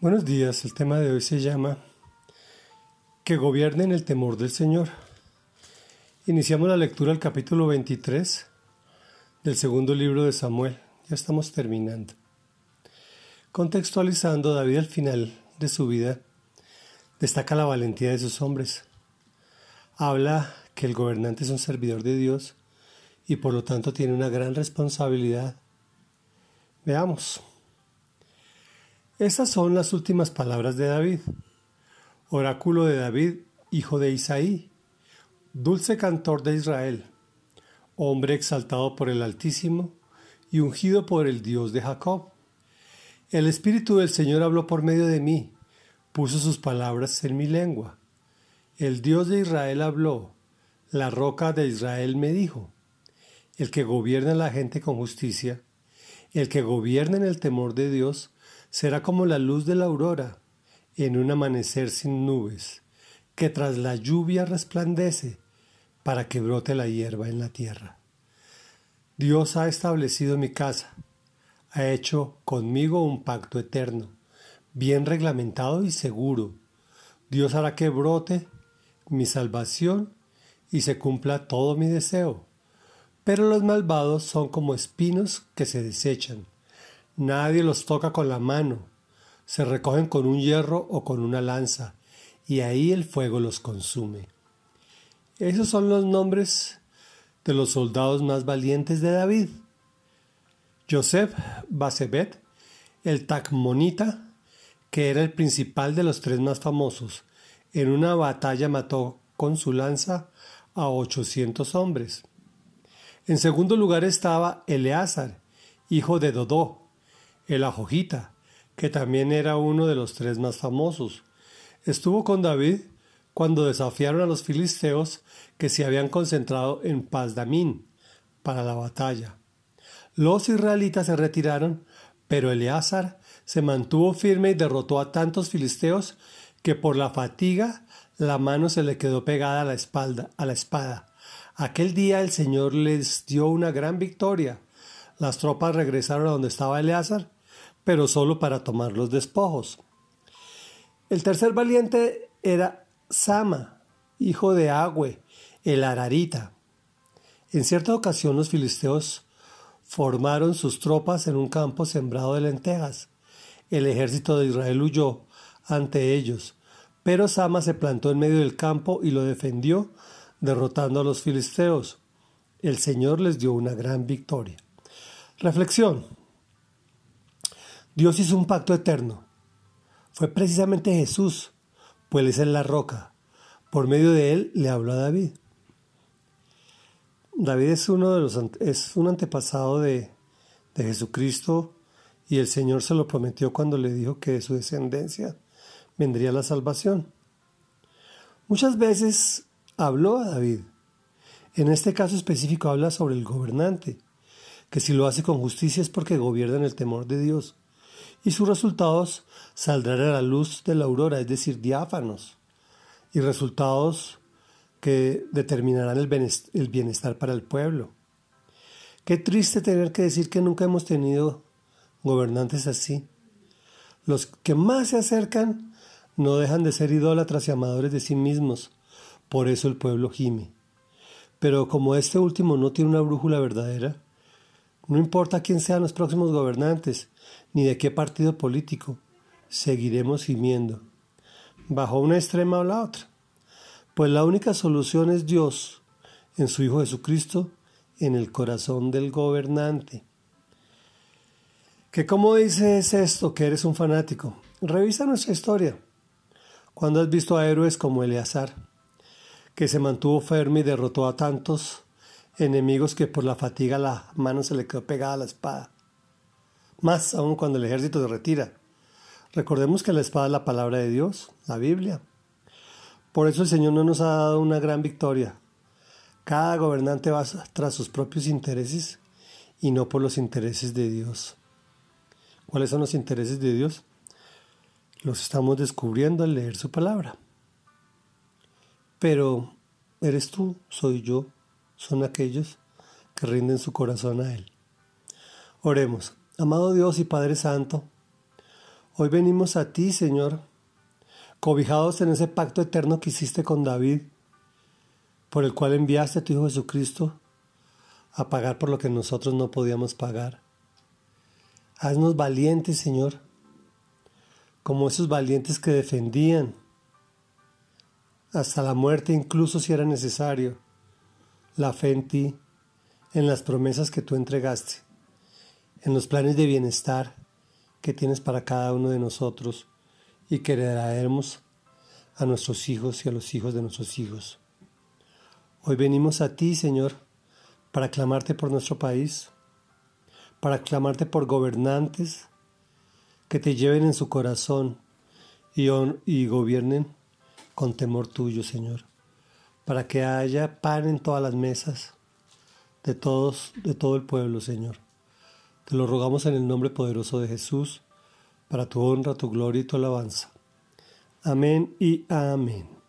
Buenos días, el tema de hoy se llama Que gobiernen el temor del Señor. Iniciamos la lectura del capítulo 23 del segundo libro de Samuel. Ya estamos terminando. Contextualizando, David al final de su vida destaca la valentía de sus hombres. Habla que el gobernante es un servidor de Dios y por lo tanto tiene una gran responsabilidad. Veamos. Estas son las últimas palabras de David. Oráculo de David, hijo de Isaí, dulce cantor de Israel, hombre exaltado por el Altísimo y ungido por el Dios de Jacob. El Espíritu del Señor habló por medio de mí, puso sus palabras en mi lengua. El Dios de Israel habló, la roca de Israel me dijo, el que gobierna a la gente con justicia, el que gobierna en el temor de Dios, será como la luz de la aurora en un amanecer sin nubes, que tras la lluvia resplandece para que brote la hierba en la tierra. Dios ha establecido mi casa, ha hecho conmigo un pacto eterno, bien reglamentado y seguro. Dios hará que brote mi salvación y se cumpla todo mi deseo. Pero los malvados son como espinos que se desechan Nadie los toca con la mano, se recogen con un hierro o con una lanza, y ahí el fuego los consume. Esos son los nombres de los soldados más valientes de David. Joseph Basebet, el Tacmonita, que era el principal de los tres más famosos, en una batalla mató con su lanza a ochocientos hombres. En segundo lugar estaba Eleazar, hijo de Dodó, el Ajojita, que también era uno de los tres más famosos. Estuvo con David cuando desafiaron a los filisteos que se habían concentrado en Pazdamín para la batalla. Los israelitas se retiraron, pero Eleazar se mantuvo firme y derrotó a tantos filisteos que por la fatiga la mano se le quedó pegada a la espalda, a la espada. Aquel día el Señor les dio una gran victoria. Las tropas regresaron a donde estaba Eleazar pero solo para tomar los despojos. El tercer valiente era Sama, hijo de Agüe, el Ararita. En cierta ocasión los filisteos formaron sus tropas en un campo sembrado de lentejas. El ejército de Israel huyó ante ellos, pero Sama se plantó en medio del campo y lo defendió, derrotando a los filisteos. El Señor les dio una gran victoria. Reflexión. Dios hizo un pacto eterno. Fue precisamente Jesús, pues es la roca. Por medio de él le habló a David. David es uno de los es un antepasado de, de Jesucristo y el Señor se lo prometió cuando le dijo que de su descendencia vendría la salvación. Muchas veces habló a David. En este caso específico habla sobre el gobernante, que si lo hace con justicia es porque gobierna en el temor de Dios y sus resultados saldrán a la luz de la aurora, es decir, diáfanos, y resultados que determinarán el bienestar para el pueblo. Qué triste tener que decir que nunca hemos tenido gobernantes así. Los que más se acercan no dejan de ser idólatras y amadores de sí mismos, por eso el pueblo gime. Pero como este último no tiene una brújula verdadera, no importa quién sean los próximos gobernantes, ni de qué partido político, seguiremos gimiendo, bajo una extrema o la otra. Pues la única solución es Dios, en su Hijo Jesucristo, en el corazón del gobernante. ¿Qué cómo dices esto que eres un fanático? Revisa nuestra historia. Cuando has visto a héroes como Eleazar, que se mantuvo firme y derrotó a tantos enemigos que por la fatiga la mano se le quedó pegada a la espada más aún cuando el ejército se retira. Recordemos que la espada es la palabra de Dios, la Biblia. Por eso el Señor no nos ha dado una gran victoria. Cada gobernante va tras sus propios intereses y no por los intereses de Dios. ¿Cuáles son los intereses de Dios? Los estamos descubriendo al leer su palabra. Pero eres tú, soy yo, son aquellos que rinden su corazón a Él. Oremos. Amado Dios y Padre Santo, Hoy venimos a ti, Señor, cobijados en ese pacto eterno que hiciste con David, por el cual enviaste a tu Hijo Jesucristo a pagar por lo que nosotros no podíamos pagar. Haznos valientes, Señor, como esos valientes que defendían hasta la muerte, incluso si era necesario, la fe en ti, en las promesas que tú entregaste, en los planes de bienestar que tienes para cada uno de nosotros y que heredaremos a nuestros hijos y a los hijos de nuestros hijos. Hoy venimos a ti, Señor, para clamarte por nuestro país, para clamarte por gobernantes que te lleven en su corazón y, y gobiernen con temor tuyo, Señor, para que haya pan en todas las mesas de todos, de todo el pueblo, Señor. Te lo rogamos en el nombre poderoso de Jesús, para tu honra, tu gloria y tu alabanza. Amén y amén.